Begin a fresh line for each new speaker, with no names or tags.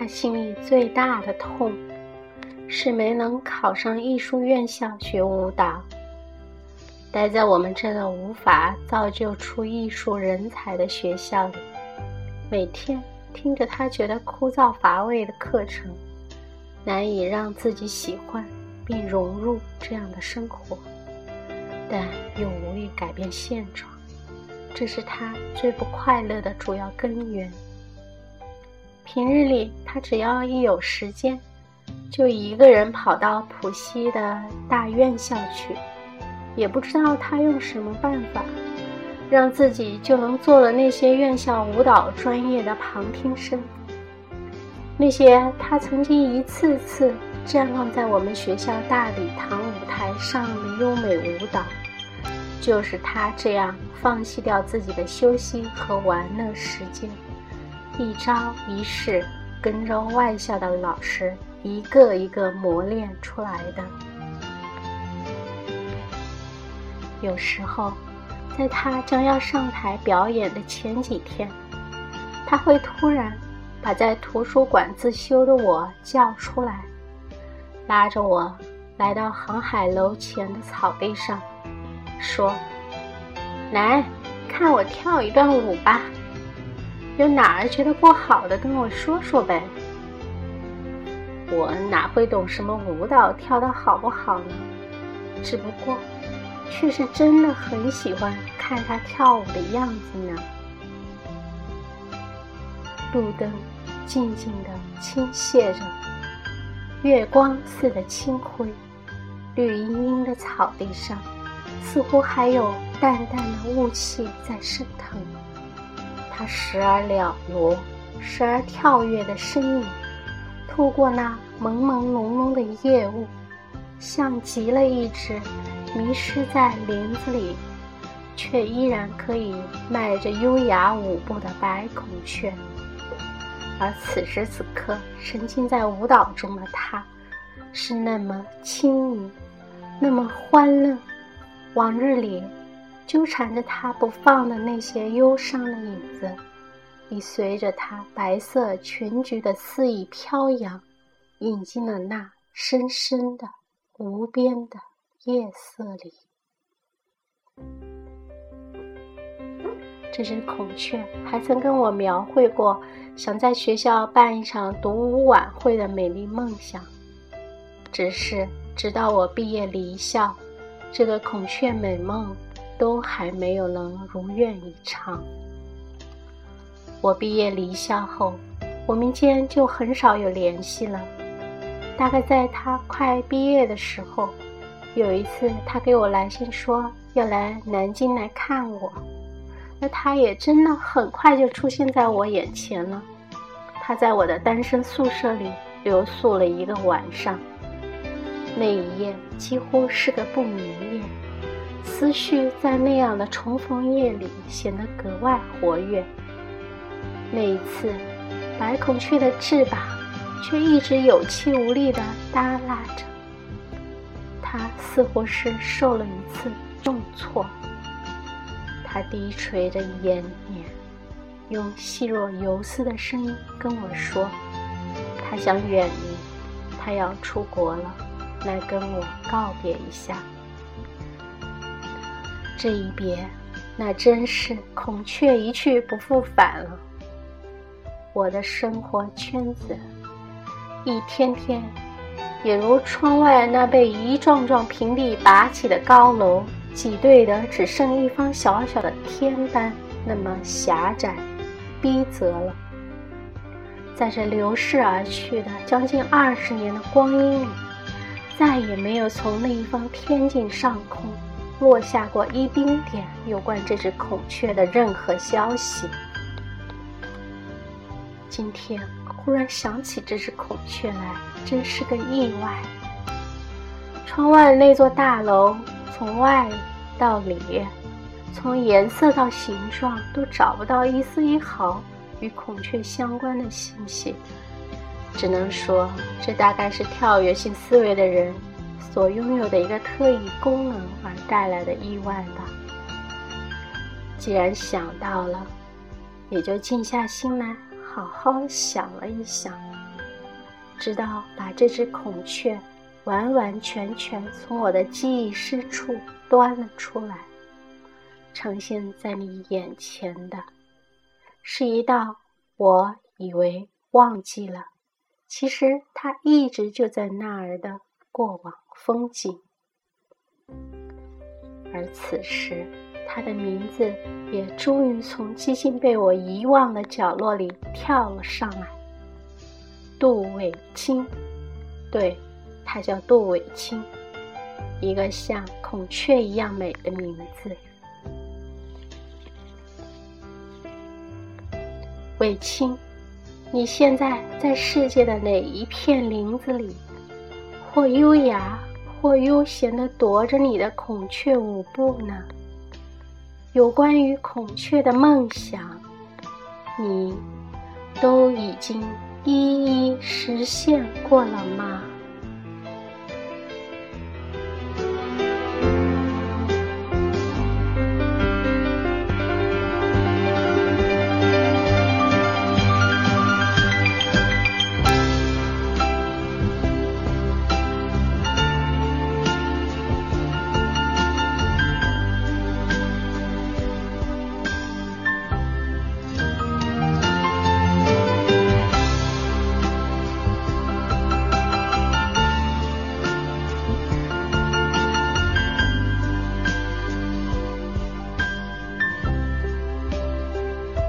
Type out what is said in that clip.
他心里最大的痛，是没能考上艺术院校学舞蹈。待在我们这个无法造就出艺术人才的学校里，每天听着他觉得枯燥乏味的课程，难以让自己喜欢并融入这样的生活，但又无力改变现状，这是他最不快乐的主要根源。平日里，他只要一有时间，就一个人跑到浦西的大院校去。也不知道他用什么办法，让自己就能做了那些院校舞蹈专业的旁听生。那些他曾经一次次绽放在我们学校大礼堂舞台上的优美舞蹈，就是他这样放弃掉自己的休息和玩乐时间，一招一式跟着外校的老师一个一个磨练出来的。有时候，在他将要上台表演的前几天，他会突然把在图书馆自修的我叫出来，拉着我来到航海楼前的草地上，说：“来看我跳一段舞吧，有哪儿觉得不好的跟我说说呗。”我哪会懂什么舞蹈跳得好不好呢？只不过。却是真的很喜欢看他跳舞的样子呢。路灯静静的倾泻着，月光似的清辉，绿茵茵的草地上，似乎还有淡淡的雾气在升腾。他时而了如，时而跳跃的身影，透过那朦朦胧胧的夜雾，像极了一只。迷失在林子里，却依然可以迈着优雅舞步的白孔雀。而此时此刻，沉浸在舞蹈中的他，是那么轻盈，那么欢乐。往日里纠缠着他不放的那些忧伤的影子，已随着他白色裙裾的肆意飘扬，引进了那深深的、无边的。夜色里，这只孔雀还曾跟我描绘过想在学校办一场独舞晚会的美丽梦想。只是直到我毕业离校，这个孔雀美梦都还没有能如愿以偿。我毕业离校后，我们间就很少有联系了。大概在他快毕业的时候。有一次，他给我来信说要来南京来看我，那他也真的很快就出现在我眼前了。他在我的单身宿舍里留宿了一个晚上，那一夜几乎是个不眠夜，思绪在那样的重逢夜里显得格外活跃。那一次，白孔雀的翅膀却一直有气无力地耷拉着。他似乎是受了一次重挫，他低垂着眼睑，用细若游丝的声音跟我说：“他想远离，他要出国了，来跟我告别一下。”这一别，那真是孔雀一去不复返了。我的生活圈子，一天天。也如窗外那被一幢幢平地拔起的高楼挤兑的只剩一方小小的天般那么狭窄、逼仄了。在这流逝而去的将近二十年的光阴里，再也没有从那一方天境上空落下过一丁点有关这只孔雀的任何消息。今天。忽然想起这只孔雀来，真是个意外。窗外那座大楼，从外到里，从颜色到形状，都找不到一丝一毫与孔雀相关的信息。只能说，这大概是跳跃性思维的人所拥有的一个特异功能而带来的意外吧。既然想到了，也就静下心来。好好想了一想，直到把这只孔雀完完全全从我的记忆深处端了出来，呈现在你眼前的，是一道我以为忘记了，其实它一直就在那儿的过往风景。而此时，他的名字也终于从几近被我遗忘的角落里跳了上来。杜伟清，对，他叫杜伟清，一个像孔雀一样美的名字。伟清，你现在在世界的哪一片林子里，或优雅，或悠闲地踱着你的孔雀舞步呢？有关于孔雀的梦想，你都已经。一一实现过了吗？